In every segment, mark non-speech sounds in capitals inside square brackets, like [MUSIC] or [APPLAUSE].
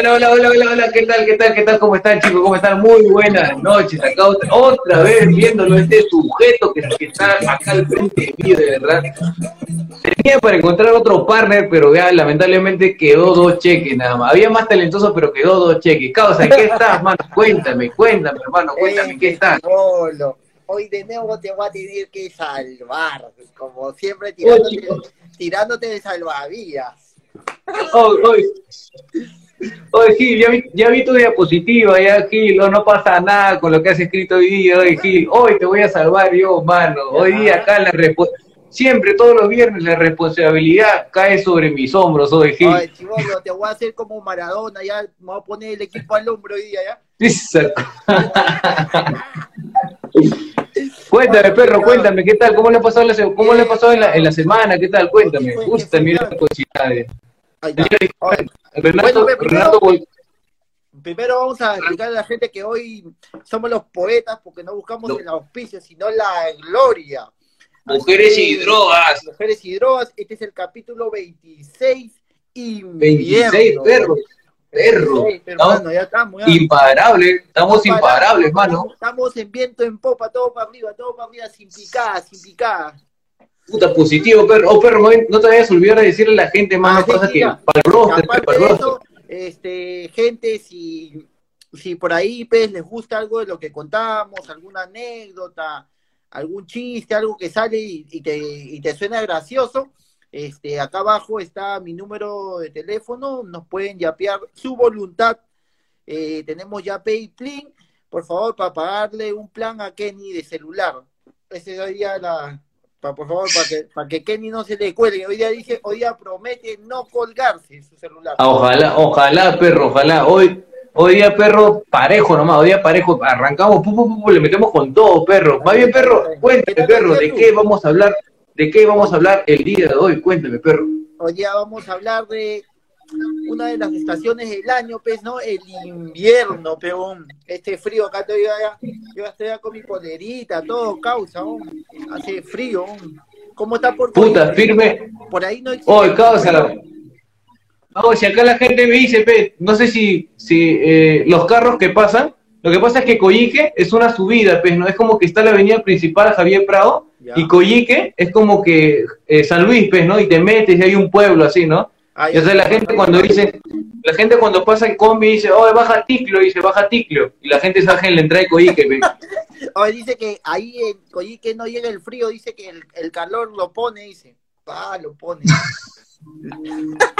Hola, hola, hola, hola, hola, ¿qué tal, qué tal, qué tal? ¿Cómo están, chicos? ¿Cómo están? Muy buenas noches. Acá otra, otra vez viéndolo este sujeto que, que está acá al frente de mí, de verdad. Tenía para encontrar otro partner, pero ya lamentablemente quedó dos cheques nada más. Había más talentoso, pero quedó dos cheques. Causa, ¿en qué estás, mano? Cuéntame, cuéntame, hermano, cuéntame, ¿qué estás? Solo. Hoy de nuevo te voy a tener que salvar, como siempre tirándote, tirándote de salvavidas. Hoy, hoy. Oye, Gil, ya vi, ya vi tu diapositiva, ya, Gil, no, no pasa nada con lo que has escrito hoy día, oye, Gil, hoy te voy a salvar yo, mano, hoy día acá la respo- siempre, todos los viernes, la responsabilidad cae sobre mis hombros, oye, Gil. Ay, chivolo, te voy a hacer como Maradona, ya me voy a poner el equipo al hombro hoy día, ¿ya? Cuéntame, perro, cuéntame, ¿qué tal? ¿Cómo le ha pasado, la, se- cómo le ha pasado en, la, en la semana? ¿Qué tal? Cuéntame, gusta, mira las Ay, Renato, Bueno, primero- Renato, Bol- Primero vamos a explicarle a la gente que hoy somos los poetas porque no buscamos No. el auspicio, sino la gloria. Mujeres Así y drogas. Mujeres y drogas, este es el capítulo 26 invierno. 26 perros, perro. 26, hermano, ya estamos, ya. Imparable, estamos imparables, paramos, mano. Estamos en viento en popa, todo para arriba, todo para arriba, sin picada, sin picada. Puta, positivo, perro. Oh, perro, no- no te vayas a olvidar de decirle a la gente más Ah, sí, cosas que para el roster, Aparte para el de roster. eso, este, gente, si, si por ahí pues, les gusta algo de lo que contamos, alguna anécdota, algún chiste, algo que sale y, y te, y te suena gracioso, este, acá abajo está mi número de teléfono, nos pueden yapear su voluntad. Eh, tenemos ya PayPlin, por favor, para pagarle un plan a Kenny de celular. Ese sería la, pa- por favor, para que, para que Kenny no se le cuelgue. Hoy día dice, hoy día promete no colgarse su celular. Ah, Ojalá, ojalá, perro, ojalá. Hoy, hoy día, perro, parejo nomás, hoy día parejo. Arrancamos, pu, pu, pu, le metemos con todo, perro. Más bien, perro, cuéntame, perro, ¿de qué vamos a hablar? ¿De qué vamos a hablar el día de hoy? Cuéntame, perro. Hoy día vamos a hablar de una de las estaciones del año, pues, ¿no? El invierno, peón. Este frío acá todavía, yo estoy con mi polerita, todo causa, ¿no? Hace frío. ¿Cómo está por Puta, firme. Por ahí no existe. Hoy, causa. No, si acá la gente me dice, pe, no sé si, si eh, los carros que pasan, lo que pasa es que Coyique es una subida, pues, ¿no? Es como que está la avenida principal Javier Prado, Ya. y Coyique es como que eh, San Luis, pues, ¿no? Y te metes y hay un pueblo así, ¿no? Ay, o sea, la gente cuando dice, la gente cuando pasa en combi dice, oh, baja Ticlo, dice, baja Ticlo, y la gente sabe en la entrada de Coyique. Hoy [LAUGHS] dice que ahí en Coyique no llega el frío, dice que el, el calor lo pone, dice. Ah, lo pone. [LAUGHS]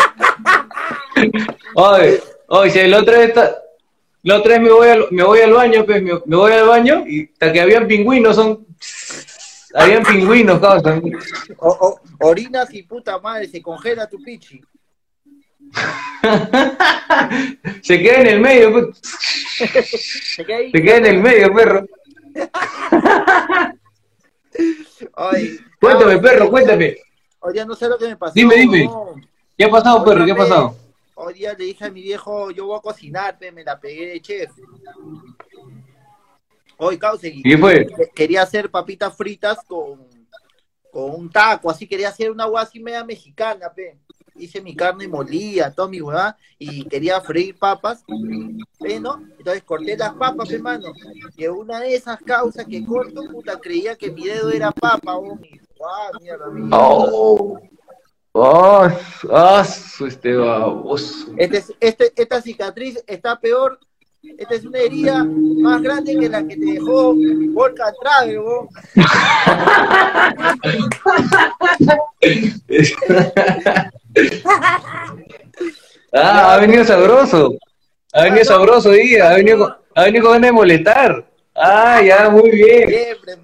Oye, oye, si otra vez, está- la otra vez me voy al, me voy al baño, pues, me, me voy al baño y hasta que habían pingüinos, son, [LAUGHS] habían pingüinos, causa. O, o- orinas y puta madre, se congela tu pichi. [LAUGHS] Se queda en el medio, pues, Se queda ahí. se queda en el medio, perro. Ay, Cuéntame, no, perro, cuéntame. Hoy día no sé lo que me pasó. Dime, dime. no. ¿Qué ha pasado, perro? ¿Qué ha pasado? Hoy día le dije a mi viejo, yo voy a cocinar, me la pegué de chef. Hoy, causa, y ¿Y qué fue? que- quería hacer papitas fritas con, con un taco, así quería hacer una agua así media mexicana, pe. Hice mi carne molida, todo mi huevada, y quería freír papas, ¿no? Entonces corté las papas, pe, mano. Y una de esas causas que corto, puta, creía que mi dedo era papa, oh, mi- ah, mierda, mi- Oh, oh, ah, su este baboso. Este, es- este, esta cicatriz está peor. Esta es una herida más grande que la que te dejó Volca atrás, huevón. [LAUGHS] [LAUGHS] [LAUGHS] [LAUGHS] Ah, ha venido sabroso. Ha venido sabroso día. Ha venido, con- ha venido con ganas de molestar. Ah, ya, muy bien.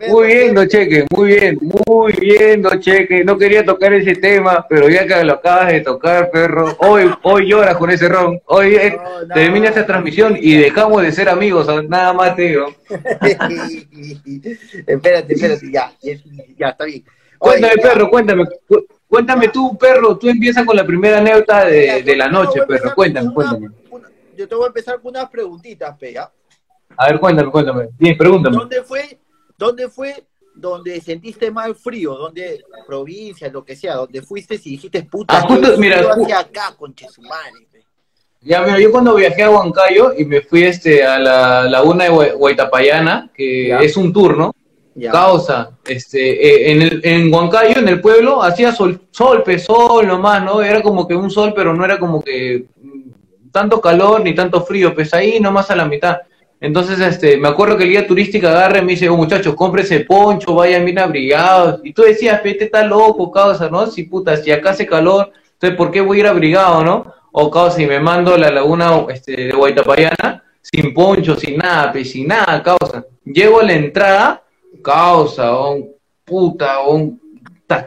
Muy bien, no cheque, muy bien, muy bien, no cheque. No quería tocar ese tema, pero ya que lo acabas de tocar, perro, hoy, hoy lloras con ese ron. Hoy eh, No, no. termina esta transmisión y dejamos de ser amigos, nada más te digo. [LAUGHS] espérate, espérate, ya, ya está bien. Cuéntame, perro, cuéntame. cu- Cuéntame tú, perro, tú empiezas con la primera anécdota de, de la yo noche, perro. Cuéntame, cuéntame. una- yo te voy a empezar con unas preguntitas, pe, ¿ya? A ver, cuéntame, cuéntame. Bien, pregúntame. ¿Dónde fue, dónde fue donde sentiste más frío? ¿Dónde, provincia, lo que sea, donde fuiste y dijiste, puta, Ah, justo, qué mira, frío ju- hacia acá, conche su madre, pe"? Ya, mira, yo cuando viajé a Huancayo y me fui este, a la laguna de Huaytapayana, que es un tour, Causa, este, eh, en, el, en Huancayo, en el pueblo, hacía sol, sol, sol nomás, ¿no? Era como que un sol, pero no era como que mm, tanto calor ni tanto frío, pues ahí nomás a la mitad. Entonces, este, me acuerdo que el guía turística agarra y me dice, oh, muchachos, cómprese poncho, vayan bien abrigados. Y tú decías, pete, está loco, causa, ¿no? Si puta, si acá hace calor, entonces, ¿por qué voy a ir abrigado, no? O causa, si me mando a la laguna este, de Guaitapayana, sin poncho, sin nada, sin nada, causa. Llego a la entrada, causa, oh, puta, oh,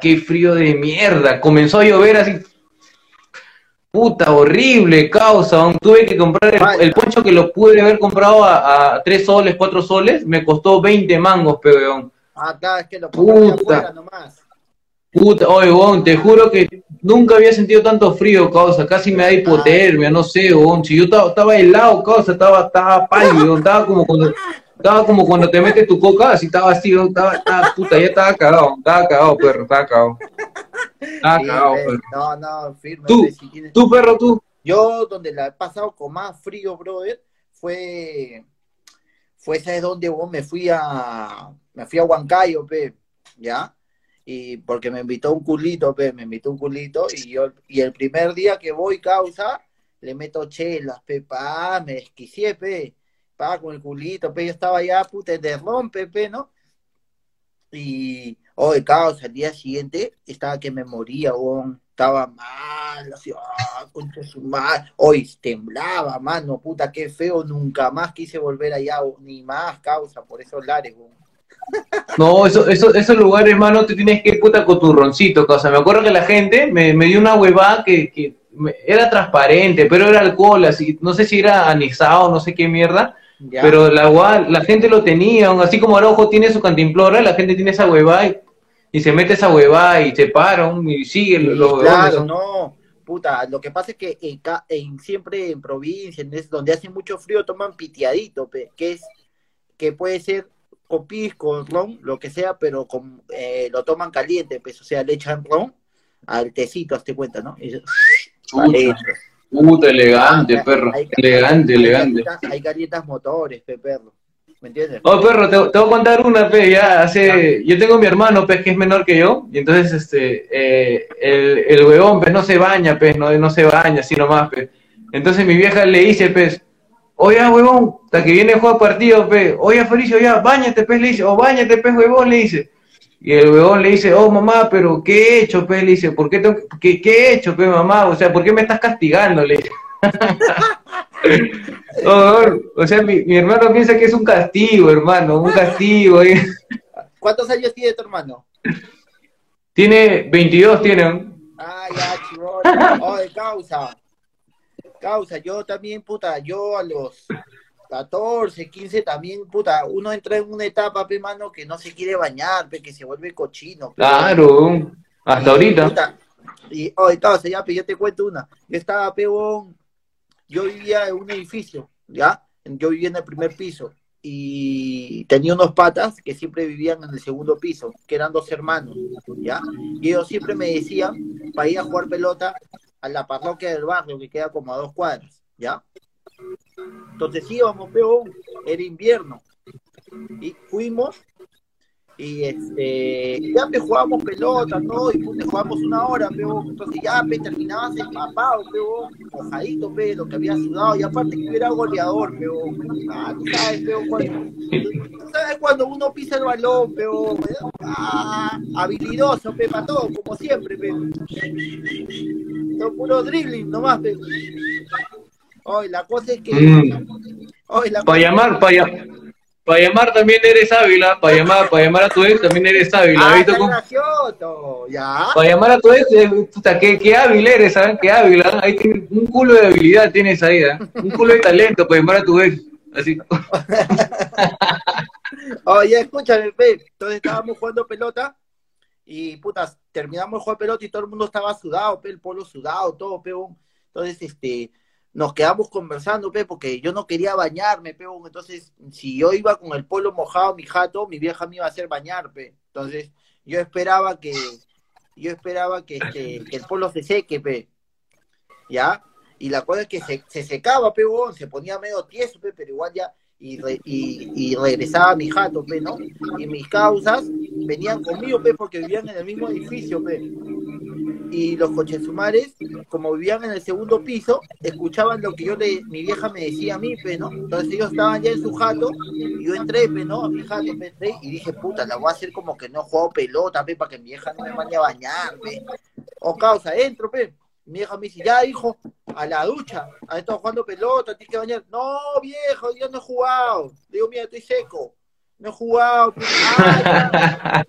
qué frío de mierda. Comenzó a llover así, puta, horrible, causa. Tuve que comprar el, poncho que lo pude haber comprado a, tres soles, cuatro soles, me costó 20 mangos, peón. Acá es que lo puta. nomás. Puta, oye, te juro que nunca había sentido tanto frío, causa, casi me da hipotermia, no sé, bon. si yo estaba, helado, causa, estaba, estaba pálido, estaba como cuando, estaba como cuando te metes tu coca, así estaba así, estaba, estaba, puta, ya estaba cagado, estaba cagado, perro, estaba cagado. Estaba cagado, perro. No, no, firme. Tú, tú, perro, tú. Yo, donde la he pasado con más frío, brother, fue, fue, ¿sabes dónde, vos? Me fui a, me fui a Huancayo, pe, ¿ya? y porque me invitó un culito, pe, me invitó un culito, y yo, y el primer día que voy, causa, le meto chelas, pe, pa, me desquicié, pe, pa, con el culito, yo estaba ya, puta, de rompe, pe, ¿no? Y, hoy, causa, el día siguiente, estaba que me moría, estaba mal, así, ah, contra su mal, hoy temblaba, mano, puta, qué feo, nunca más quise volver allá, ni más, causa, por esos lares, weón. No, eso, eso, esos lugares, hermano, te tienes que ir puta con tu roncito, cosa. Me acuerdo que la gente me, dio una huevada que, era transparente, pero era alcohol, así, no sé si era anexado, no sé qué mierda, pero la, la gente lo tenía, así como Araujo tiene su cantimplora, la gente tiene esa huevada y, se mete esa huevada y se paran y sigue los Claro, no, puta, lo que pasa es que en, siempre en provincia, donde hace mucho frío, toman pitiadito, que es, que puede ser con pisco, ron, lo que sea, pero con, eh, lo toman caliente, pues, o sea, le echan ron al tecito, hazte cuenta, ¿no? Y, Puta, elegante, perro. elegante, elegante. hay galletas motores, pe, perro. ¿Me entiendes? Oh, perro, te, te, voy a contar una, pe, ya hace... Yo tengo mi hermano, pues, que es menor que yo, y entonces, este, eh, el, el huevón, pues, no se baña, pues, no, no se baña, así nomás, pues. Entonces mi vieja le dice, pues, Oye, huevón, hasta que viene a jugar partido, pe. Oye, Felicio, ya, bañate, pe, le dice. O bañate, pe, huevón, le dice. Y el huevón le dice, oh, mamá, pero ¿qué he hecho, pe? Le dice, ¿por qué, qué, qué, he hecho, pe, mamá? O sea, ¿por qué me estás castigando? Le dice. [LAUGHS] o sea, mi, mi, hermano piensa que es un castigo, hermano, un castigo. [LAUGHS] ¿Cuántos años tiene tu hermano? Tiene 22, tiene. Ah, ya, chivón. Oh, de causa. Causa, yo también, puta, yo a los 14, 15 también, puta, uno entra en una etapa, pe, mano, que no se quiere bañar, pe, que se vuelve cochino. claro, hasta ahorita. y, oye, causa, ya, pe, yo te cuento una. Yo estaba, peón, yo vivía en un edificio, ¿ya? Yo vivía en el primer piso y tenía unos patas que siempre vivían en el segundo piso, que eran dos hermanos, ¿ya? Y ellos siempre me decían, para ir a jugar pelota, a la parroquia del barrio, que queda como a dos cuadras, ¿ya? Entonces íbamos, peón, era invierno, y fuimos, y este, ya me jugábamos pelota, ¿no? Y pues, jugamos una hora, peón, entonces ya me terminabas empapado, peón, mojadito, pe, que había sudado, y aparte que era goleador, peón, ah, tú sabes, peón, cuando, tú sabes cuando uno pisa el balón, peón, ah, habilidoso, pe, para todo, como siempre, peón son puro dribbling nomás. Pero... Hoy la cosa es que. Mm. para llamar, para para llamar también eres Ávila, para llamar, para llamar a tu ex también eres Ávila. Ah, con... ya. Para llamar a tu ex, puta, qué, qué hábil eres, ¿saben? Qué hábil, ¿eh? ahí tiene un culo de habilidad tienes ahí, ¿eh? un culo de talento para llamar a tu ex. Así. [LAUGHS] Oye, escúchame, entonces estábamos jugando pelota y putas, terminamos el juego de pelota y todo el mundo estaba sudado, pe, el polo sudado, todo, peón. Entonces, este, nos quedamos conversando, pe, porque yo no quería bañarme, peón. Entonces, si yo iba con el polo mojado, mi jato, mi vieja me iba a hacer bañar, pe. Entonces, yo esperaba que, yo esperaba que, que el polo se seque, pe. ¿Ya? Y la cosa es que se, se secaba, pe, se ponía medio tieso, pe, pero igual ya, y, y, y regresaba mi jato, pe, ¿no? Y mis causas venían conmigo, pe, porque vivían en el mismo edificio, pe. Y los cochesumares, como vivían en el segundo piso, escuchaban lo que yo le, mi vieja me decía a mí, pe, ¿no? Entonces ellos estaban ya en su jato, y yo entré, pe, ¿no? A mi jato, pe, entré, y dije, puta, la voy a hacer como que no juego pelota, pe, para que mi vieja no me mande a bañar, pe. O causa, entro, pe. Mi vieja me dice, ya, hijo, a la ducha. ¿Has estado jugando pelota? ¿Tienes que bañar? No, viejo, yo no he jugado. Le digo, mira, estoy seco. No he jugado. pe. [LAUGHS] "Ah,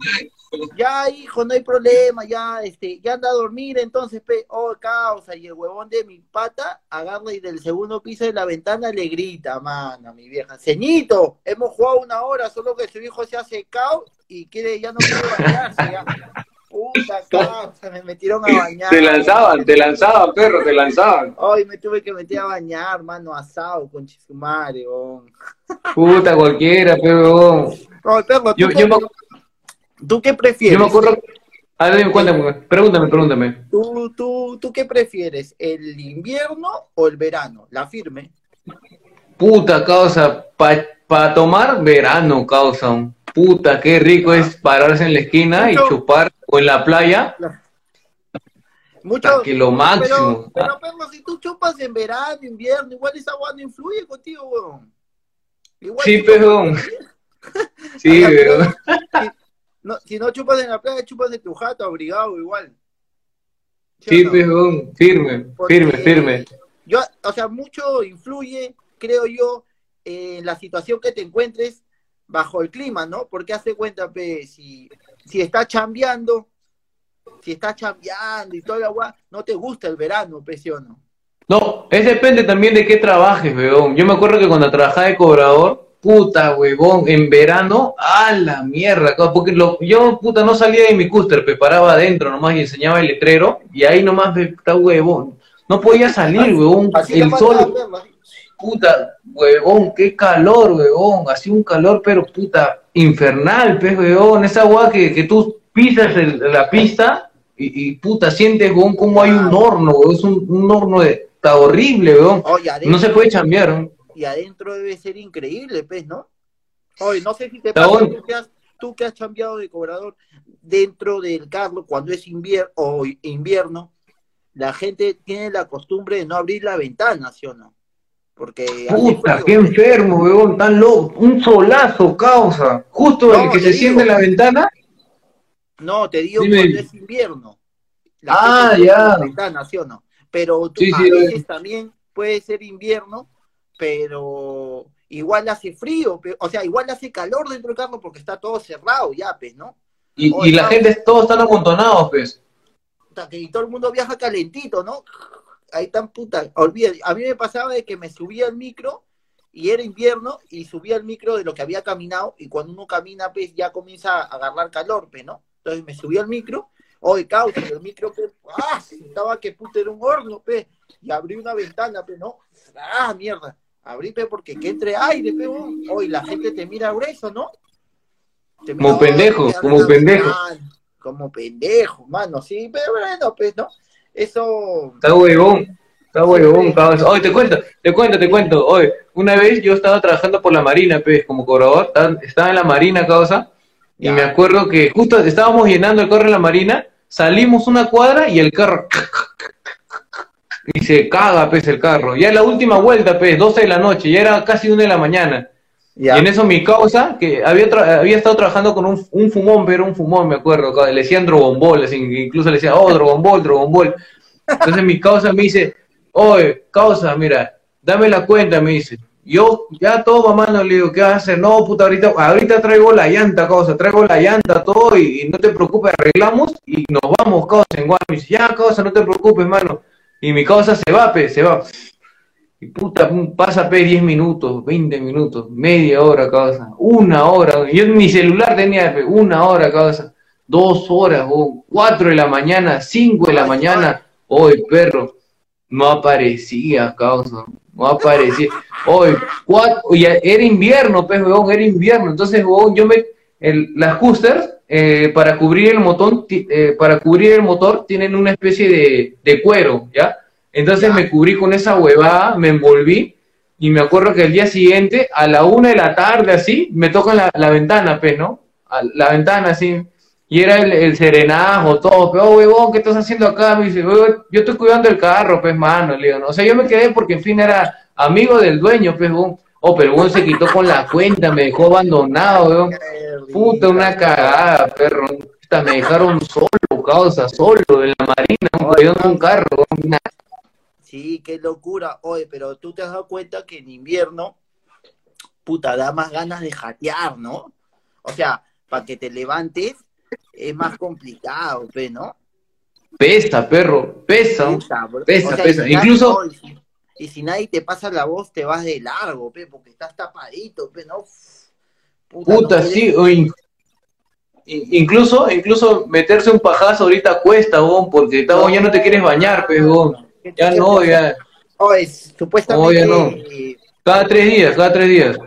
ya, hijo, no hay problema. Ya, este, ya anda a dormir. Entonces, pe, oh, causa. Y el huevón de mi pata agarra y del segundo piso de la ventana le grita, mano, mi vieja. Ceñito, hemos jugado una hora, solo que su hijo se ha secado y quiere, ya no quiere bañarse. Ya. Puta causa, me metieron a bañar. Te lanzaban, te lanzaban, perro, te lanzaban. Ay, me tuve que meter a bañar, mano, asado con chisumare. Puta, cualquiera, perro, ¿tú, Yo, yo, me, tú qué prefieres? yo me acuerdo. A ver, cuéntame, pregúntame, pregúntame. ¿Tú, tú, ¿Tú qué prefieres? ¿El invierno o el verano? La firme. Puta, causa, para tomar verano, causa. Puta, qué rico es pararse en la esquina y chupar o en la playa. Mucho, que lo máximo. Pero, pero, si tú chupas en verano, invierno, igual esa agua no influye contigo, weón. Igual Sí, [LAUGHS] pero. [LAUGHS] Sí, weón. No, si no chupas en la playa, chupas en tu jato, abrigado, igual. ¿Sí no? Firme, Porque- firme, firme. Yo, o sea, mucho influye, creo yo, en la situación que te encuentres bajo el clima, ¿no? Porque hace cuenta, pe, si, si estás chambeando, si estás chambeando y toda la agua, no te gusta el verano, pe, ¿sí o no? No, es depende también de qué trabajes, weón. Yo me acuerdo que cuando trabajaba de cobrador, puta, huevón, en verano, a la mierda, porque lo, yo, puta, no salía de mi cúster, pe, paraba adentro nomás y enseñaba el letrero, y ahí nomás, está huevón. No podía salir, huevón, Así el sol, así. puta, huevón, qué calor, huevón, hacía un calor, pero puta, infernal, pues, huevón, esa agua que, que tú pisas el- la pista y, y, puta, sientes, huevón, como hay un horno, huevón, es un, un horno de, está horrible, huevón, adentro, no se puede chambear, ¿no? Y adentro debe ser increíble, pues, ¿no? Oye, no sé si te pasa, tú que, has, tú que has chambeado de cobrador dentro del carro cuando es invierno o invierno, la gente tiene la costumbre de no abrir la ventana, ¿sí o no? Porque Puta, qué enfermo, huevón, tan loco, un solazo causa, justo el que se siente en la ventana, No, te digo Dime. cuando es invierno. Ah, no abre ya. la ventana, ¿sí o no? Pero tú, Sí, a sí, veces también puede ser invierno, pero igual hace frío, pe- o sea, igual hace calor dentro del carro porque está todo cerrado ya, pues, ¿no? y, Oye, y la gente, todos están amontonados, pues. Y todo el mundo viaja calentito, ¿no? Ahí tan puta, olvida, a mí me pasaba de que me subía al micro y era invierno y subía al micro de lo que había caminado y cuando uno camina, pues ya comienza a agarrar calor, pues, ¿no? Entonces me subí al micro, oye, causa, el micro, pues, ah, estaba que puta era un horno, pues, y abrí una ventana, pues, ¿no? Ah, mierda, abrí, pues, porque que entre aire, pues, oye, la gente te mira grueso, ¿no? Te Como "Oye, pendejo, como pendejo". ventana". Como pendejo, mano, sí, pero bueno, pues, ¿no? Eso, Está huevón, está huevón, causa. Oye, te cuento, te cuento, te cuento. Oye, una vez yo estaba trabajando por la Marina, pues, como cobrador, estaba, estaba en la Marina, causa, y Ya. me acuerdo que justo estábamos llenando el carro en la Marina, salimos una cuadra y el carro... Y se caga, pues, el carro. Ya la última vuelta, pues, 12 de la noche, ya era casi una de la mañana. ya. Y en eso mi causa, que había, tra- había estado trabajando con un, un fumón, pero un fumón, me acuerdo, le decían Drogombol, así, incluso le decía, oh, Drogombol, Drogombol. Entonces mi causa me dice, oye, causa, mira, dame la cuenta, me dice. Yo, ya todo mamá, no le digo, ¿qué vas a hacer? No, puta, ahorita, ahorita traigo la llanta, causa, traigo la llanta, todo, y, y no te preocupes, arreglamos y nos vamos, causa, en Guam. Me dice, ya, causa, no te preocupes, mano. Y mi causa se va, pe, se va. Y puta, pasa pe 10 minutos, 20 minutos, media hora, causa, una hora. Yo mi celular tenía pe, una hora, causa, dos horas, oh, cuatro de la mañana, cinco de la mañana. Hoy, perro, no aparecía, causa, no aparecía. Hoy, cuatro, oye, era invierno, pues, weón, era invierno. Entonces, weón, yo me, el, las Hoosters, eh, para cubrir el motor, eh, para cubrir el motor, tienen una especie de, de cuero, ¿ya? Entonces me cubrí con esa huevada, me envolví, y me acuerdo que el día siguiente, a la una de la tarde, así, me tocan la, la ventana, pues, ¿no? A la ventana, así, y era el, el serenajo, todo, pero, oh, huevón, ¿qué estás haciendo acá? Me dice, yo estoy cuidando el carro, pues, mano, le digo, ¿no? O sea, yo me quedé porque, en fin, era amigo del dueño, pues, huevón. Oh, pero huevón se quitó con la cuenta, me dejó abandonado, huevón. Puta, una cagada, perro. Puta, me dejaron solo, causa, solo, en la marina, un carro, una Sí, qué locura. Oye, pero tú te has dado cuenta que en invierno, puta, da más ganas de jatear, ¿no? O sea, para que te levantes es más complicado, ¿no? Pesa, perro, pesa. Pesa, pesa. Incluso. Y, si, nadie te pasa la voz, te vas de largo, pe, porque estás tapadito, pe, ¿no? Puta, sí, incluso, incluso meterse un pajazo ahorita cuesta, vos, porque ya no te quieres bañar, pe, vos. Ya no, ya. Oye, supuestamente. no. Cada tres días, cada tres días.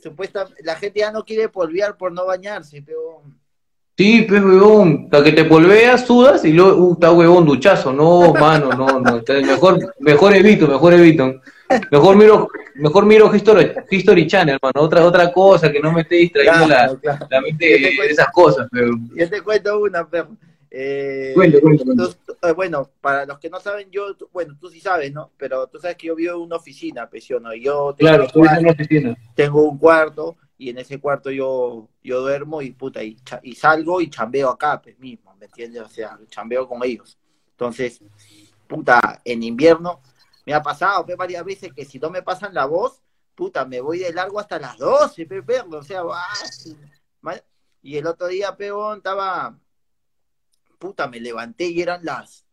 supuestamente, la gente ya no quiere polvear por no bañarse, pero. Sí, pues, huevón, hasta que te polveas, sudas y luego, uh, está huevón, duchazo. No, mano, no, no. Mejor, mejor evito, mejor evito. Mejor miro, mejor miro History, History Channel, hermano. Otra, otra cosa que no me esté distrayendo la, la, mente de esas cosas, pero. Yo te cuento una, pero eh, eh, bueno, para los que no saben, yo, bueno, tú sí sabes, ¿no? Pero tú sabes que yo vivo en una oficina, pues, ¿no? Yo tengo, claro, un cuarto, oficina. tengo un cuarto y en ese cuarto yo, yo duermo y puta, y, salgo y chambeo acá, pues mismo, ¿me entiendes? O sea, chambeo con ellos. Entonces, puta, en invierno me ha pasado pues, varias veces que si no me pasan la voz, puta, me voy de largo hasta las 12, pues, o sea, y el otro día, peón, estaba puta, me levanté y eran las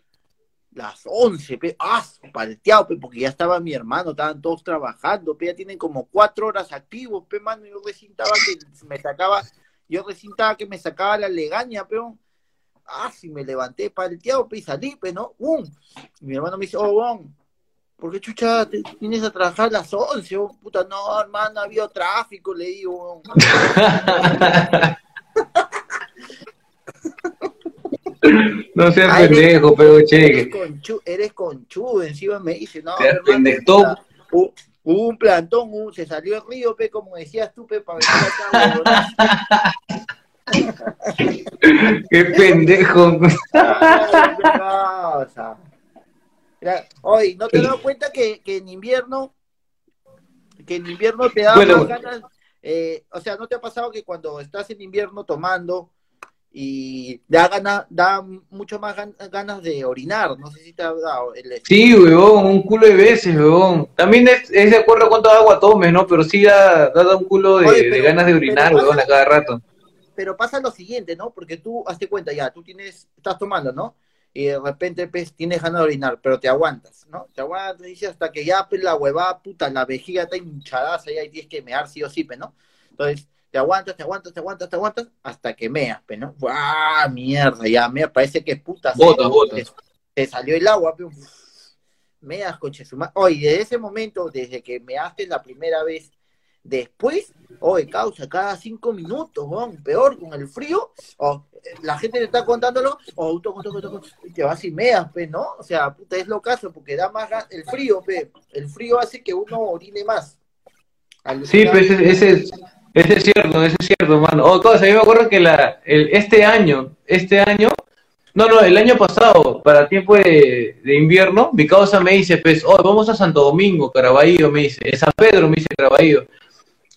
las 11, pe, ah, palteado, pe, porque ya estaba mi hermano, estaban todos trabajando, pe, ya tienen como cuatro horas activos, pe, mano, yo recién que me sacaba, yo recién que me sacaba la legaña, peón, ah, si me levanté palteado, pe, y salí, pe, ¿no? ¡Um! mi hermano me dice, oh, bon, ¿por qué chucha te vienes a trabajar a las 11? Oh, puta, no, hermano, había tráfico, le digo, [LAUGHS] No seas ah, pendejo, pero cheque. Eres, conchu, eres conchudo, encima me dice, no, hermano, hubo un plantón, se salió el río, pe, como decías tú, pe, para venir acá, Qué pendejo. Hoy, ¿no te das cuenta que, que, en invierno, que en invierno te da más ganas, eh, o sea, ¿no te ha pasado que cuando estás en invierno tomando, y da gana, da mucho más ganas de orinar, no sé si te ha dado el Sí, weón, un culo de veces, weón. También es, de acuerdo a cuánto agua tomes, ¿no? Pero sí da, da un culo de, ganas de orinar, weón, a cada rato. Pero pasa lo siguiente, ¿no? Porque tú, hazte cuenta ya, tú tienes, estás tomando, ¿no? Y de repente pues, tienes ganas de orinar, pero te aguantas, ¿no? Te aguantas, dices, hasta que ya pues, la huevada, puta, la vejiga está hinchada, y ahí tienes que mear sí o sí, pues, ¿no? Entonces, te aguantas, te aguantas, te aguantas, te aguantas, hasta que meas, ¿no? ¡Ah, mierda! Ya, me parece que puta. Bota, bota. Te, salió el agua, pero meas, coche su Oye, desde ese momento, desde que measte la primera vez, después, oye, causa, cada cinco minutos, peor con el frío, o la gente le está contándolo, o tú, te vas y meas, pues, ¿no? O sea, puta, es lo caso, porque da más el frío, pe, el frío hace que uno orine más. sí, pues ese es ese es cierto, ese es cierto, mano. Oh, cosa, yo me acuerdo que la, el, este año, este año, no, no, el año pasado, para tiempo de, invierno, mi causa me dice, pues, oh, vamos a Santo Domingo, Caraballo, me dice, en San Pedro, me dice Caraballo.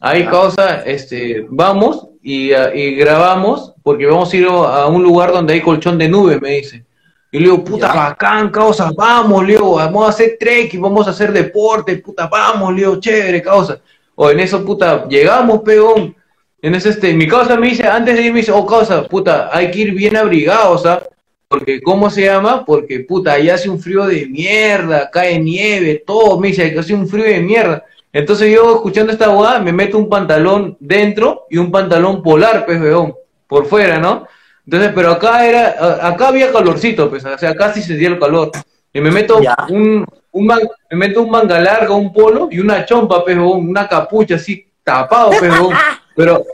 Ahí, causa, este, vamos y, y, grabamos, porque vamos a ir a un lugar donde hay colchón de nube, me dice. Y le digo, puta, bacán, causa, vamos, le digo, vamos a hacer trek y vamos a hacer deporte, puta, vamos, le digo, chévere, causa. O en eso, puta, llegamos, peón. En ese, este, mi causa me dice, antes de irme, dice, oh, causa, puta, hay que ir bien abrigados, ¿ah? Porque, ¿cómo se llama? Porque, puta, ahí hace un frío de mierda, cae nieve, todo, me dice, hace un frío de mierda. Entonces yo, escuchando esta boda, me meto un pantalón dentro y un pantalón polar, pues, weón, por fuera, ¿no? Entonces, pero acá era, acá había calorcito, pues, o sea, casi se dio el calor. Y me meto un, un me meto un manga larga, un polo y una chompa, pero una capucha así tapado, pero, [LAUGHS] pero,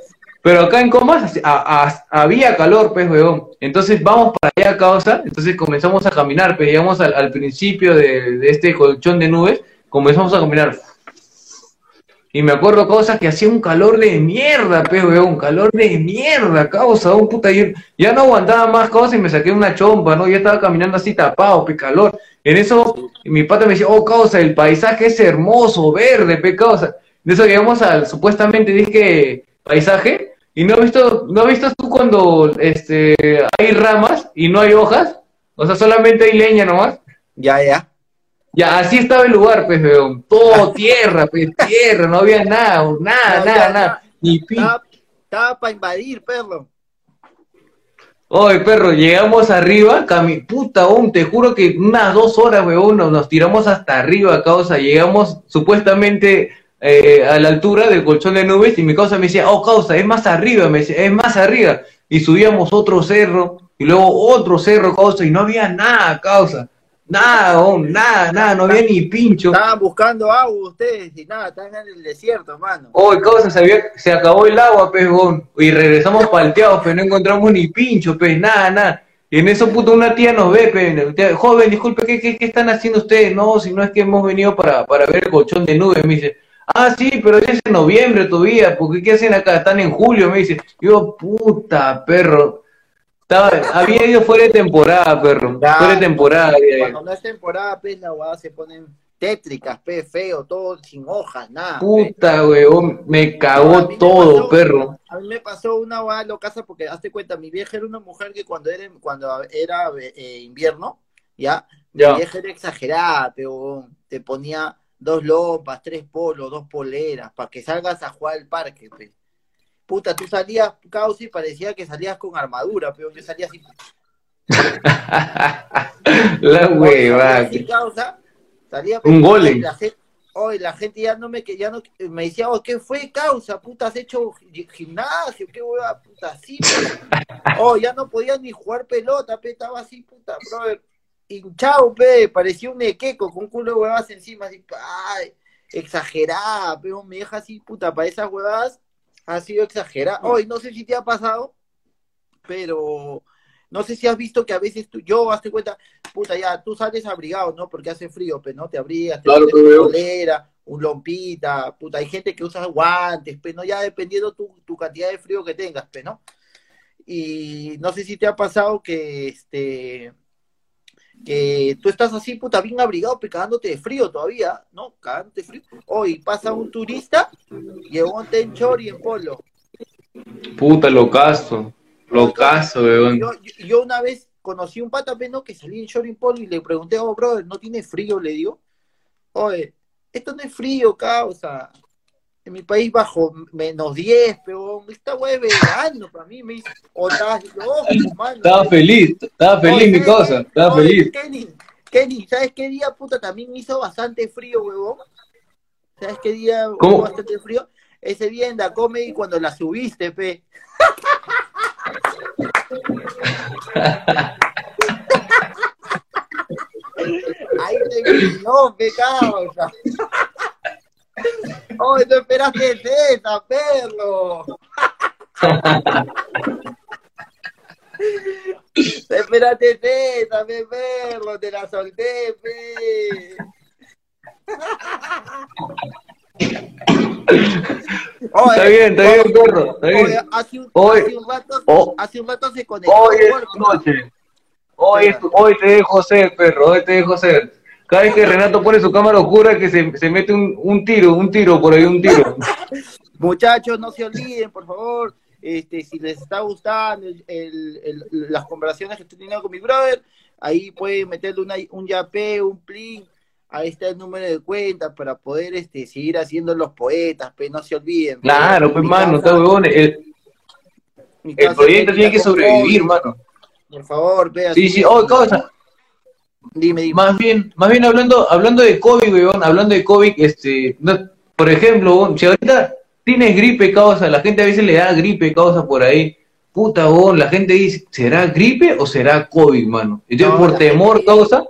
Pero acá en Comas había calor, weón. Entonces vamos para allá, causa. Entonces comenzamos a caminar, pues, llegamos al, principio de, de, este colchón de nubes, comenzamos a caminar. Y me acuerdo cosas que hacía un calor de mierda, weón, un calor de mierda, causa, un puta. ya no aguantaba más cosas y me saqué una chompa, ¿no? Ya estaba caminando así tapado, pe calor. En eso, mi pata me decía, oh, causa, el paisaje es hermoso, verde, pe causa. De eso llegamos al supuestamente dije paisaje. ¿Y no has visto, no has visto tú cuando este hay ramas y no hay hojas? O sea, solamente hay leña nomás. Ya, ya. Ya, así estaba el lugar, pues, weón. Todo [LAUGHS] tierra, pues, tierra, no había nada, nada, nada, nada. Ni pin. Estaba, para invadir, perro. Oye, perro, llegamos arriba, cami puta, aún, te juro que unas dos horas, weón, nos, tiramos hasta arriba, causa, llegamos supuestamente eh, a la altura del colchón de nubes y mi causa me decía, oh, causa, es más arriba, me decía, es más arriba. Y subíamos otro cerro y luego otro cerro, causa, y no había nada, causa. Nada, nada, nada, no había ni pincho. Estaban buscando agua ustedes y nada, estaban en el desierto, hermano. Oh, causa, se, se acabó el agua, pez, y regresamos palteados, pero no encontramos ni pincho, pez, nada, nada. Y en eso, puto, una tía nos ve, pe, joven, disculpe, ¿qué, ¿qué, qué, están haciendo ustedes? No, si no es que hemos venido para, para ver el colchón de nubes, me dice. Ah, sí, pero es en noviembre todavía, porque ¿qué hacen acá? Están en julio, me dice. Yo, puta, perro. Estaba, había ido fuera de temporada, perro. fuera de temporada. Cuando no es temporada, pues la huevada se ponen tétricas, pe, feo, todo sin hojas, nada. Puta, weón, me cagó todo, perro. A mí me pasó una huevada locasa porque, hazte cuenta, mi vieja era una mujer que cuando era, cuando era eh, invierno, ya, mi vieja era exagerada, pero te ponía dos lopas, tres polos, dos poleras, para que salgas a jugar al parque, pe. Puta, tú salías, caos, y parecía que salías con armadura, pero [LAUGHS] yo salía así. la hueva. Salía un golem. Hoy la gente ya no me que ya no me decía, oh, ¿qué fue causa? Puta, has hecho gimnasio, qué hueva, puta, así. [LAUGHS] oh, ya no podía ni jugar pelota, pe, estaba así, puta, brother hinchado, pe, parecía un equeco con un culo de huevas encima, así, ay, exagerada, pero me deja así, puta, para esas huevas ha sido exagerada. Hoy no sé si te ha pasado, pero no sé si has visto que a veces tú, yo, hazte cuenta, puta, ya, tú sales abrigado, ¿no? Porque hace frío, pero no te abrigas, te claro polera, un lompita, puta, hay gente que usa guantes, pero no, ya dependiendo tu, tu cantidad de frío que tengas, pero no. Y no sé si te ha pasado que, este, que tú estás así, puta, bien abrigado, cagándote de frío todavía, ¿no? Cagándote de frío. Hoy pasa un turista, llevó un tenchor y en polo. Puta, locazo, locazo, weón. Yo, yo, una vez conocí un pata, ¿no? Que salía en short y polo y le pregunté, oh, brother, ¿no tiene frío? Le digo, oye, esto no es frío, causa en mi país bajo menos 10, pero esta hueá verano para mí, me dice, o mano. Estaba feliz, estaba feliz mi cosa, estaba feliz. Kenny, Kenny, ¿sabes qué día, puta, también hizo bastante frío, huevón? ¿Sabes qué día hubo bastante frío? Ese día en la comedy cuando la subiste, pe. [LAUGHS] Ahí te no, pe causa. ¡Oh, no esperaste esa, perro! esperaste esa, me perro, te la solté, pe. está bien, está bien, perro. Está bien. hace, un, hoy, hace, un rato, oh, hace un rato se conectó. Hoy es noche. Hoy, hoy te dejo ser, perro. Hoy te dejo ser. Cada vez que Renato pone su cámara oscura, que se, se mete un, un, tiro, un tiro, por ahí un tiro. [LAUGHS] Muchachos, no se olviden, por favor, este, si les está gustando el, el, las conversaciones que estoy teniendo con mi brother, ahí pueden meterle una, un yape, un plin, ahí está el número de cuenta para poder este, seguir haciendo los poetas, pero no se olviden. Claro, pues, mano, está huevón. El, el proyecto tiene que sobrevivir, mano. Por favor, vea. Sí, sí, oh, cosa Dime, Más bien, más bien hablando, hablando de COVID, weón, hablando de COVID, este, por ejemplo, si ahorita tienes gripe, causa, la gente a veces le da gripe, causa por ahí. Puta, weón, la gente dice, ¿será gripe o será COVID, mano? Entonces, por temor, causa,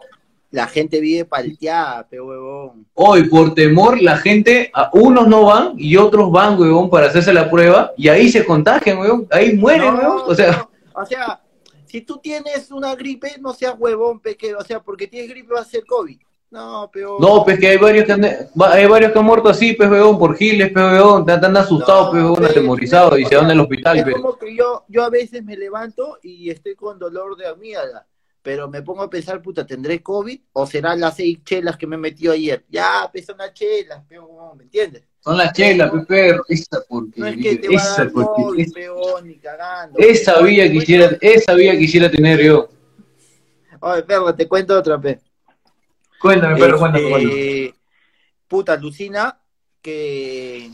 la gente vive palteada, pe huevón. Hoy, por temor, la gente, a unos no van y otros van, huevón, para hacerse la prueba, y ahí se contagian, huevón, ahí mueren, No, huevón. O sea, no, o sea, si tú tienes una gripe, no seas huevón, peque, o sea, porque tienes gripe va a ser COVID. No, pero... no, pues que hay varios que han, hay varios que han muerto así, pues, huevón, por giles, pues, huevón, están tan asustados, No, pues, huevón, pe, atemorizados, y se van al hospital, Es pues. como que yo, yo a veces me levanto y estoy con dolor de amígdala, pero me pongo a pensar, puta, ¿tendré COVID o serán las seis chelas que me metió ayer? Ya, pues son las chelas, pero, ¿me entiendes? Son las chelas, pe, perro, esa No es que te va a esa dar COVID, porquería, peón, ni cagando. esa te quisiera, esa vía quisiera tener yo. Oye, perro, te cuento otra vez. Cuéntame, perro, cuéntame, cuéntame. Este, puta, alucina que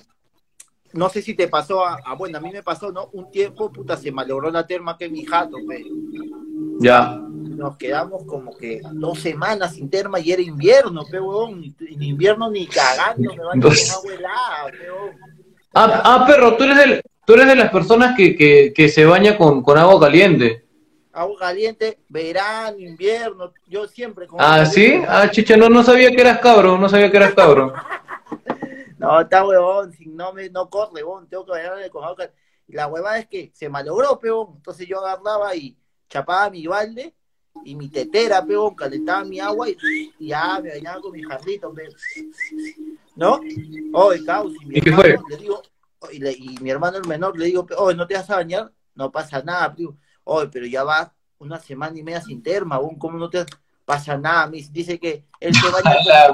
no sé si te pasó a, a- bueno, a mí me pasó, ¿no? Un tiempo, puta, se malogró la terma que mi jato, pe. Ya. Nos quedamos como que dos semanas sin terma y era invierno, pe, huevón. En invierno ni cagando me van a Dos. con agua helada, pe, huevón. Ah, ah, perro, tú eres, del, tú eres de las personas que, que, que se baña con, con agua caliente. Agua caliente, verano, invierno, yo siempre con Ah, ¿sí? caliente. Ah, chicha, no, no sabía que eras cabro, no sabía que eras cabro. [LAUGHS] No, está huevón, si no me no corre, huevón, tengo que bañarme con agua caliente. La huevada es que se malogró, peón. Entonces yo agarraba y chapaba mi balde y mi tetera, peón, calentaba mi agua y, y ya me bañaba con mi jarrito, peón. ¿No? Oye, caos, y mi ¿Y qué hermano, fue? le digo, y, le- y mi hermano el menor le digo, oye, ¿no te vas a bañar? No pasa nada, peón. Oye, pero ya va una semana y media sin terma, ¿cómo no te pasa nada? Me dice que él se La.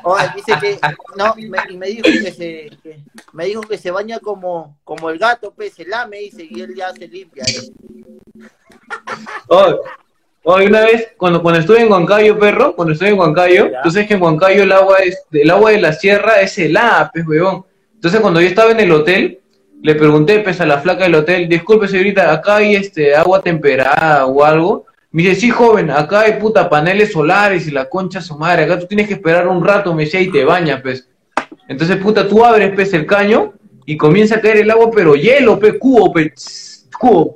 [LAUGHS] Oye, dice que no, me, y me dijo que se que- me dijo que se baña como como el gato, pues se lame dice y él ya se limpia. ¿eh? Hoy, hoy una vez, cuando, cuando estuve en Huancayo, perro, cuando estuve en Huancayo, Ya. tú sabes que en Huancayo el agua es, el agua de la sierra es helada, pues, huevón. Entonces cuando yo estaba en el hotel, le pregunté, pues, a la flaca del hotel, disculpe, señorita, acá hay este agua temperada o algo. Me dice, sí, joven, acá hay puta paneles solares y la concha su madre, acá tú tienes que esperar un rato, me decía, y te bañas, pues. Entonces, puta, tú abres, pues, el caño y comienza a caer el agua, pero hielo, pues, cubo, pues, cubo.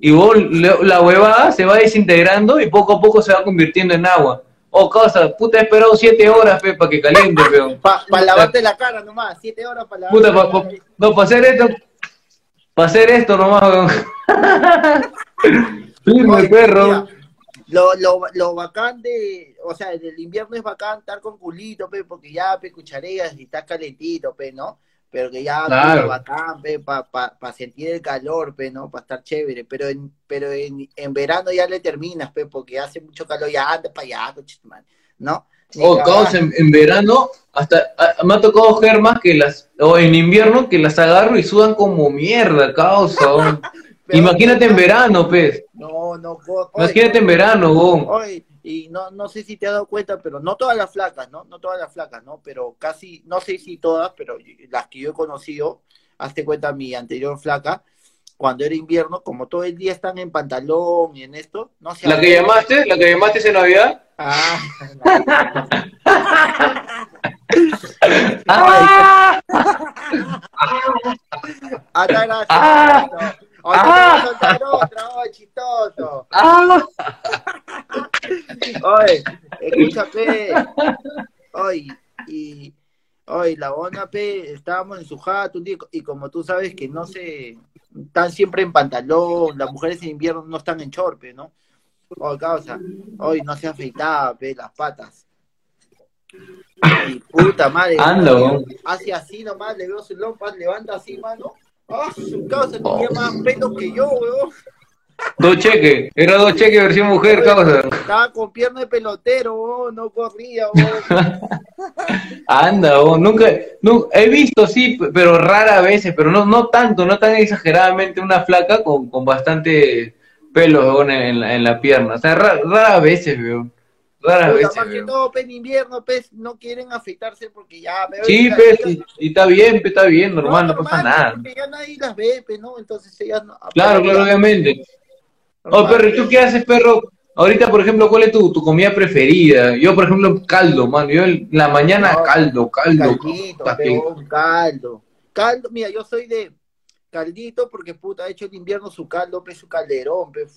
Y vos, la huevada se va desintegrando y poco a poco se va convirtiendo en agua. Oh, causa, puta, he esperado siete horas, pe, para que caliente, [LAUGHS] peón. Para lavarte la cara nomás, siete horas para lavarte Puta, la pa- cara. pa- no, para hacer esto, para hacer esto nomás, weón. [LAUGHS] Firme, Oye, perro. mira, Lo, lo, lo bacán de, o sea, en el invierno es bacán estar con culito, pe, porque ya, pe, cuchareas y está calentito, pe, ¿no? Pero que ya, Claro. culo bacán, pe, para pa, pa sentir el calor, pe, ¿no? Para estar chévere, pero en, pero en, en verano ya le terminas, pe, porque hace mucho calor, ya anda para allá, ¿no? Oh, causa, en, en verano, hasta a- me ha tocado germas que las, o en invierno que las agarro y sudan como mierda, causa. [LAUGHS] Pero- Imagínate en verano, pues. No, no, go- Imagínate en verano, weón. Oye, y no, no sé si te has dado cuenta, pero no todas las flacas, ¿no? No todas las flacas, ¿no? Pero casi, no sé si todas, pero las que yo he conocido, hazte cuenta mi anterior flaca, cuando era invierno, como todo el día están en pantalón y en esto, no se La que llamaste, la que llamaste en Navidad. Ah, ¡Ah! ah, está gracioso. Ah. Te a soltar otra, oh, chistoso. ¡Ah! Oye, escúchame. Oye, y. Oye, la onda, pe, estábamos en su jato un día, y como tú sabes que no se. Están siempre en pantalón, las mujeres en invierno no están en chorpe, ¿no? Oye, causa, hoy no se afeitaba, pe, las patas. Y puta madre. Weón. Hace así nomás, le veo su lompa, levanta así, mano. Ah, su causa tenía más pelo que yo, weón. Dos cheques, era dos cheques versión mujer, causa. Estaba con pierna de pelotero, weón, no corría, weón. [LAUGHS] Anda, oh, nunca, nunca, he visto, sí, pero rara veces, pero no, no tanto, no tan exageradamente una flaca con, con bastante pelo weón, en, la, en la pierna. O sea, ra- raras veces, weón. Puta, veces, más que weón. todo, pe, en invierno, no quieren afeitarse porque ya me Sí, y, y está bien, pe, está bien, normal, no, pasa normal, nada. Porque ya nadie las ve, ¿no? Entonces ellas no. Claro, claro, obviamente. Oh, perro, ¿y tú qué haces, perro? Ahorita, por ejemplo, ¿cuál es tu, tu comida preferida? Yo, por ejemplo, caldo, mano. Yo en la mañana No, caldo, caldo. Caldito, pe, caldo. Caldo, mira, yo soy de. caldito porque puta ha hecho en invierno su caldo, pe, su calderón, pe,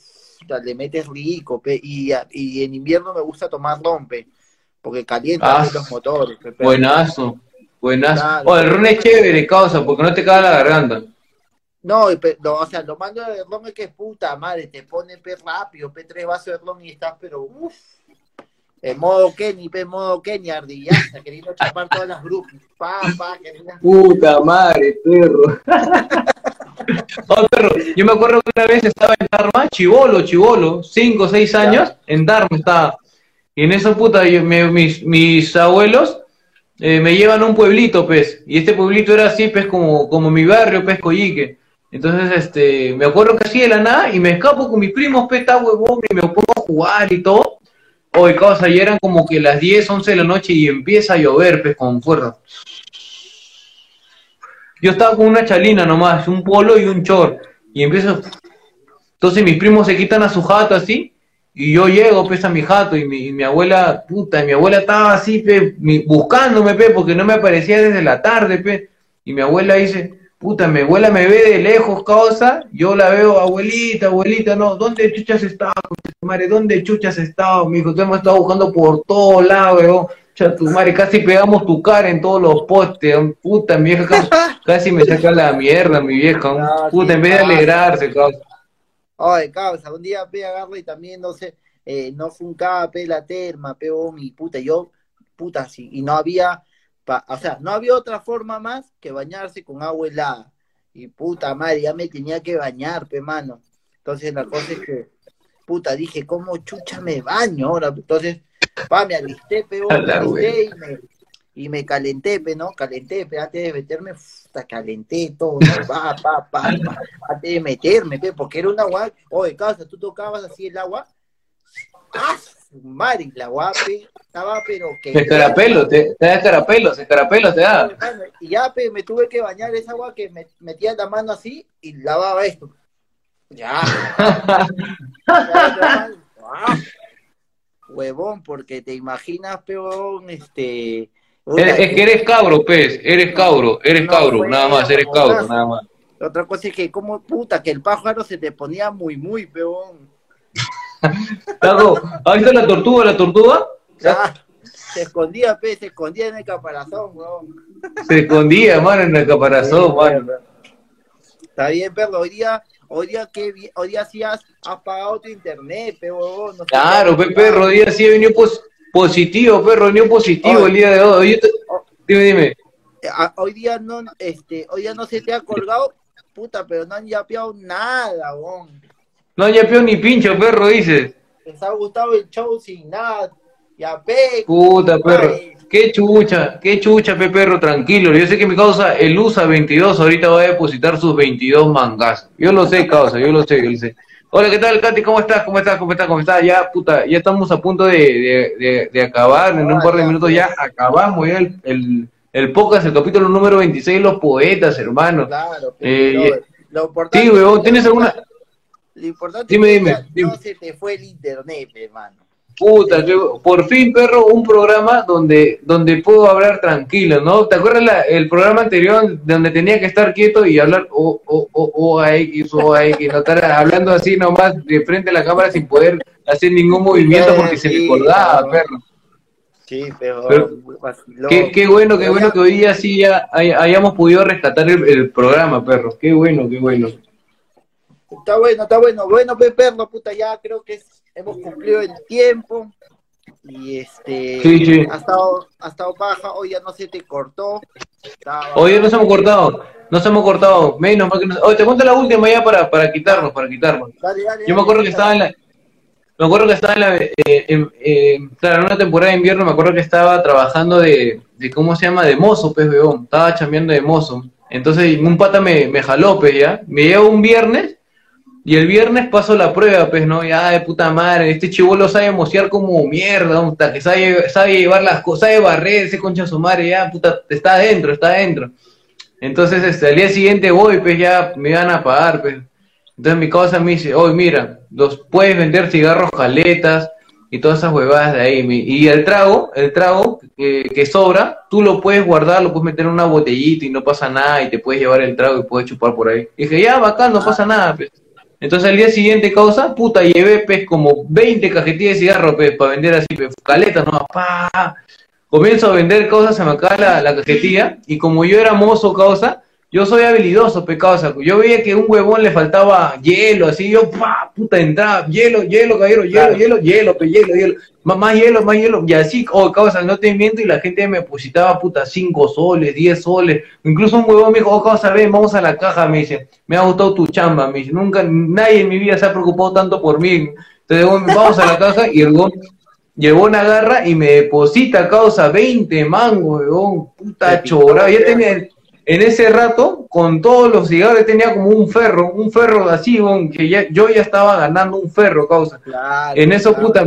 puta, le metes rico, pe, y, y en invierno me gusta tomar ron, pe, porque calienta Ah, los motores, pe, pe. Buenazo, buenazo. Claro. Oh, el ron es chévere, causa, porque no te caga la garganta. No, o sea, lo malo del ron es que puta madre, te pone pe rápido, pe tres vasos de ron y estás, pero uff, en modo Kenny, pe en modo Kenny, ardillaza, queriendo chapar todas las grupos, pa, pa, queriendo... Puta madre, perro. [LAUGHS] Perro, yo me acuerdo que una vez estaba en Dharma, chivolo, chivolo, 5 o 6 años, en Dharma estaba. Y en esa puta, yo- me- mis, mis abuelos eh, me llevan a un pueblito, pues. Y este pueblito era así, pues, como, como mi barrio, pues, Coyique. Entonces, este, me acuerdo que así de la nada, y me escapo con mis primos, pues, está huevón, y me pongo a jugar y todo. Oye, causa, ya eran como que las 10, 11 de la noche y empieza a llover, pues, con fuerza. Yo estaba con una chalina nomás, un polo y un short. Y empiezo. Entonces mis primos se quitan a su jato así. Y yo llego, pues, a mi jato. Y mi, y mi abuela, puta, y mi abuela estaba así, pe, mi- buscándome, pe, porque no me aparecía desde la tarde, pe. Y mi abuela dice, puta, mi abuela me ve de lejos, causa. Yo la veo, abuelita, abuelita, no, ¿dónde chuchas estaba? Madre, ¿dónde chuchas estaba? Mi hijo, te hemos estado buscando por todos lados, weón. Cha, tu madre, casi pegamos tu cara en todos los postes, weón. puta, mi vieja casi, [LAUGHS] casi me saca la mierda, mi vieja. No, puta, sí en vez de alegrarse, causa. Ay, causa, un día pe agarro y también no sé, eh, no funcaba pe la terma, pe oh, mi puta, yo, puta, sí, y no había, pa- o sea, no había otra forma más que bañarse con agua helada. Y puta madre, ya me tenía que bañar, pe mano. Entonces la cosa es que, puta, dije, ¿cómo chucha me baño ahora? Entonces, pa, me alisté, pe, A me alisté y me, y me calenté, pe, ¿no? Calenté, pe, antes de meterme, puta, calenté todo, ¿no? Pa, pa, pa, pa, [LAUGHS] antes de meterme, pe, porque era un agua, oye, casa, tú tocabas así el agua, ¡ah! Madre, y la agua, pe, estaba, pero que... Se escarapelo, te, te da escarapelo, se escarapelo te da. Y ya, pe, me tuve que bañar esa agua que me metía la mano así y lavaba esto. Ya. [LAUGHS] Huevón, porque te imaginas, peón, este... Es que eres cabro, pez, eres cabro, eres No, cabro, pues, nada más, eres cabro, nada más. Otra cosa es que, como puta, que el pájaro se te ponía muy, muy, peón. [LAUGHS] ¿has visto la tortuga, la tortuga? Ya, se escondía, pe, se escondía en el caparazón, weón. Se escondía, mano, en el caparazón, mano. Está bien, perro, hoy día, hoy día, ¿qué, vi- hoy día sí has, has pagado tu internet, pe, huevón. no Claro, pe, perro, hoy día sí he venido pos- positivo, perro, venido positivo el día de hoy. Te- Dime, dime. Ah, Hoy día no, este, hoy día no se te ha colgado, puta, pero no han yapeado nada, weón. No hay peor ni pincho, perro, dices. Les ha gustado el show sin nada. Yape, Puta, perro. Ay. Qué chucha, qué chucha, pe, perro, tranquilo. Yo sé que mi causa, el USA 22, ahorita va a depositar sus 22 mangas. Yo lo sé, causa, yo lo sé, yo lo sé. Hola, ¿qué tal, Katy? ¿Cómo estás? ¿Cómo estás? ¿Cómo estás? ¿Cómo estás? Ya, puta, ya estamos a punto de, de, de, de acabar. En un par de minutos ya. acabamos ya el, el, el podcast, el capítulo número 26, Los Poetas, hermano. claro, Eh, pero lo, lo importante Sí, weón, ¿tienes alguna...? Lo importante Dime, es que dime, ya dime. no se te fue el internet, hermano. Puta, que por fin, perro, un programa donde, donde puedo hablar tranquilo, ¿no? ¿Te acuerdas la- el programa anterior donde tenía que estar quieto y hablar o, o, o, o a X, o a X, no estar hablando así nomás de frente a la cámara sin poder hacer ningún movimiento porque se me Sí, colgaba, claro. perro? Sí, pero. Qué, qué bueno, qué bueno que hoy día sí ya hay- hayamos podido rescatar el, el programa, perro. Qué bueno, qué bueno. Está bueno, está bueno. Bueno, pues, perro, puta, ya creo que es- hemos cumplido el tiempo. Y este. Sí, sí. Ha estado, ha estado baja, hoy ya no se te cortó. Estaba- Hoy nos hemos cortado, nos hemos cortado, menos mal que nos... Oye, te cuento la última ya para, para quitarnos, para quitarnos. Dale, dale, Yo me dale, acuerdo que estaba en la. Me acuerdo que estaba en la. eh, eh, claro, en una temporada de invierno me acuerdo que estaba trabajando de. de ¿Cómo se llama? De mozo, pez weón. Estaba chambeando de mozo. Entonces un pata me, me jaló, pues ya. Me lleva un viernes. Y el viernes paso la prueba, pues, ¿no? Ya, de puta madre, este chivolo sabe mocear como mierda, puta, que sabe, sabe llevar las cosas, sabe barrer ese concha su madre, ya, puta, está adentro, está adentro. Entonces, este, al día siguiente voy, pues, ya me van a pagar, pues. Entonces mi causa me dice, oye, mira, los puedes vender cigarros jaletas, y todas esas huevadas de ahí. Y el trago, el trago eh, que sobra, tú lo puedes guardar, lo puedes meter en una botellita y no pasa nada y te puedes llevar el trago y puedes chupar por ahí. Y dije, ya, bacán, no pasa nada, pues. Entonces al día siguiente, causa, puta, llevé, pues, como 20 cajetillas de cigarro, pues, para vender así, pues, caleta, no, pa. Comienzo a vender cosas, se me acaba la, la cajetilla, y como yo era mozo, causa, yo soy habilidoso, pe, causa. Yo veía que a un huevón le faltaba hielo, así, yo, pa, puta, entraba, hielo, hielo, caballero, hielo, Claro. hielo, hielo, pe, hielo, hielo, más, más hielo, más hielo, y así, oh, causa, no te miento, y la gente me depositaba, puta, 5 soles, 10 soles, incluso un huevón me dijo, oh, causa, ven, vamos a la caja, me dice, me ha gustado tu chamba, me dice, nunca, nadie en mi vida se ha preocupado tanto por mí, entonces, huevón, vamos a la caja, y el huevón Llegó una garra y me deposita, causa, 20 mangos, weón, puta chorado. Ya tenía, en ese rato, con todos los cigarros, tenía como un ferro, un ferro así, que ya, yo ya estaba ganando un ferro, causa. Claro, En eso, claro. puta,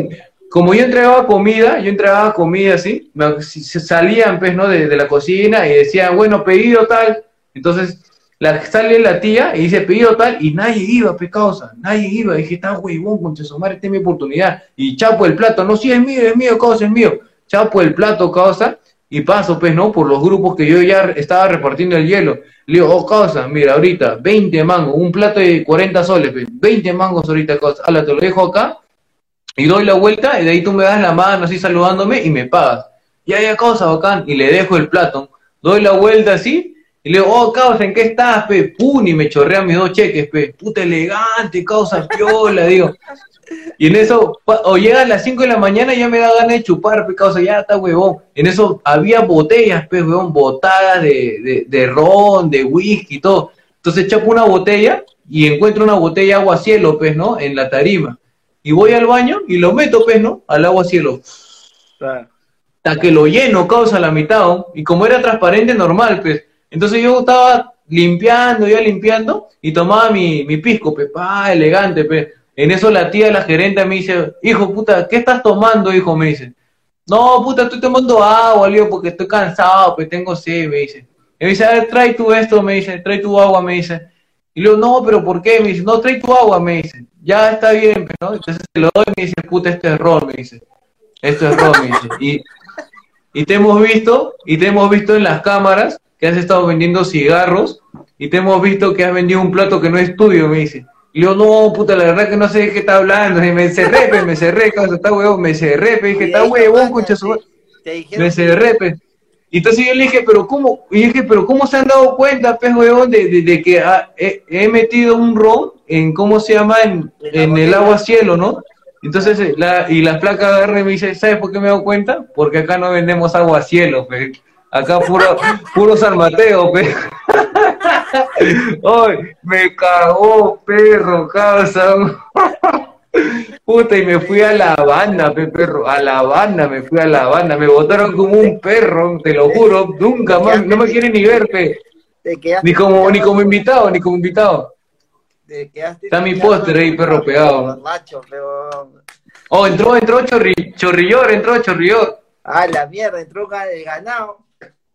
como yo entregaba comida, yo entregaba comida así, me- salían, pues, ¿no? De, de la cocina y decían, bueno, pedido tal. Entonces, la, sale la tía y dice, pedido tal, y nadie iba, pues, causa, nadie iba. dije, está huevón, concha su madre, esta es mi oportunidad. Y chapo el plato, no, sí, es mío, es mío, causa, es mío. Chapo el plato, causa, y paso, pues, ¿no? Por los grupos que yo ya estaba repartiendo el hielo. Le digo, oh, causa, mira, ahorita, 20 mangos, un plato de 40 soles, pues, 20 mangos ahorita, causa. Ala, te lo dejo acá, y doy la vuelta y de ahí tú me das la mano así saludándome y me pagas. Y ahí causa bacán y le dejo el plato. Doy la vuelta así y le digo, oh, causa, ¿en qué estás, pe? Pum, y me chorrea mis dos cheques, pe. Puta elegante, causa piola, [LAUGHS] digo. Y en eso, o llega a las 5 de la mañana y ya me da ganas de chupar, pe, causa, ya está huevón. En eso había botellas, pe, huevón, botadas de, de, de ron, de whisky y todo. Entonces chapo una botella y encuentro una botella agua cielo, pues, ¿no? En la tarima. Y voy al baño y lo meto, pues, ¿no? Al agua cielo. Hasta que lo lleno, causa la mitad. ¿no? Y como era transparente, normal, pues. Entonces yo estaba limpiando, ya limpiando, y tomaba mi, mi pisco, pa, elegante, pues. En eso la tía, la gerente, me dice, hijo, puta, ¿qué estás tomando, hijo? Me dice. No, puta, estoy tomando agua, Leo, porque estoy cansado, pues tengo sed, me dice. Y me dice, a ver, trae tú esto, me dice, trae tu agua, me dice. Y le digo, no, pero ¿por qué? Me dice, no, trae tu agua, me dice. Ya está bien, ¿no? Entonces se lo doy me dice, puta, esto es ron, me dice. Esto es ron, me dice. Y, y te hemos visto, y te hemos visto en las cámaras que has estado vendiendo cigarros, y te hemos visto que has vendido un plato que no es tuyo, me dice. Y yo, no, puta, la verdad que no sé de qué está hablando. Y me cerré, pe, me cerré, causa, está huevón, me cerré, pe, dije, está huevón, concha su Me cerré, pe. Y entonces yo le dije, pero ¿cómo? Y dije, pero ¿cómo se han dado cuenta, pues, huevón, de, de, de que ah, he, he metido un ron en, ¿cómo se llama? En, En el agua cielo, ¿no? Entonces, eh, la, y la placa agarra y me dice, ¿sabes por qué me he dado cuenta? Porque acá no vendemos agua cielo, pe. Acá puro, puro San Mateo, pe. [LAUGHS] Ay, me cagó, perro, causa. Puta, y me fui a la banda, pe, perro, a la banda, me fui a la banda, me botaron como un perro, te lo juro, nunca más, no me quieren ni ver, pe, te quedaste ni como, ni como invitado, ni como invitado. te quedaste Está mi póster ahí, perro, pegado. Oh, entró, entró Chorri, Chorrillor, entró Chorrillor, Ah, la mierda, entró el ganado.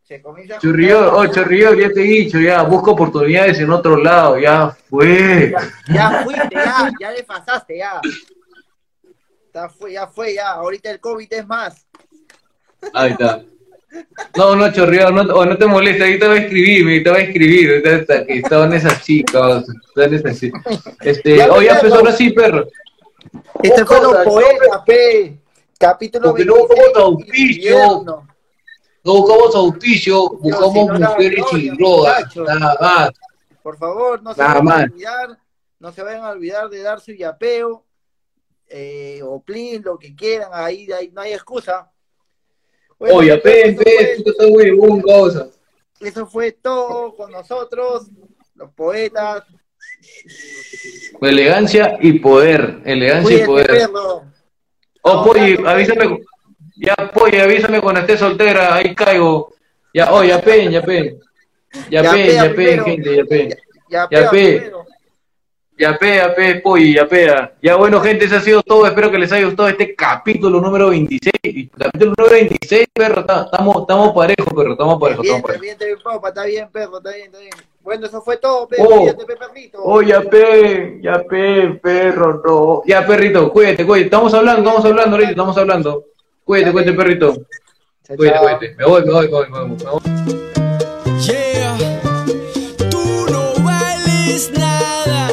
Se comienza oh, Chorrillor, ya te he dicho, ya, busco oportunidades en otro lado, ya fue. Ya, ya fuiste, ya, ya le pasaste, ya. Ya fue, ya fue, ya. Ahorita el COVID es más. Ahí está. No, no, chorreado, no, oh, no te molesta, ahí te va a escribir, te va a escribir, ahorita que estaban esas chicas, estaban esas chicas. Este, Ya, oh, empezó ahora sí, perro. Este fue los poetas, pe. Capítulo Porque no 26, hubo auspicio. invierno. No buscamos auspicio, buscamos no mujeres drogas, nada más. Por favor, no se Nada vayan a olvidar, no se vayan a olvidar de dar su yapeo, eh, o plin, lo que quieran, ahí, ahí no hay excusa. Bueno, Oye, tú estás huevón. Eso fue todo con nosotros, los poetas. Elegancia y poder, elegancia y poder. perro. Oh, Polly, avísame, ya, Polly, avísame cuando estés soltera, ahí caigo. Ya, oh, ya pen, ya pen. Ya Ya pen, pea ya pen, gente, ya pen. Ya, Ya, pea pe. primero. Ya pea, pe, Polly, ya pea. Ya bueno, gente, ese ha sido todo. Espero que les haya gustado este capítulo número 26. Capítulo número 26, perro. ta- Estamos, estamos parejos, perro. Estamos parejos, Bien, estamos parejos. bien, bien, papá, está bien, perro, está bien, está bien. Bueno, eso fue todo, pe, Oh. cuídate, pe, perrito. Oh, ya pe, ya pe, perro, no. Ya, perrito, cuídate, cuídate. Estamos hablando, estamos hablando ahorita, estamos hablando. Cuídate, cuídate, perrito. Chao, Cuídate, chao. cuídate. Me voy, me voy, me voy, me voy. me voy. Yeah, tú no vales nada.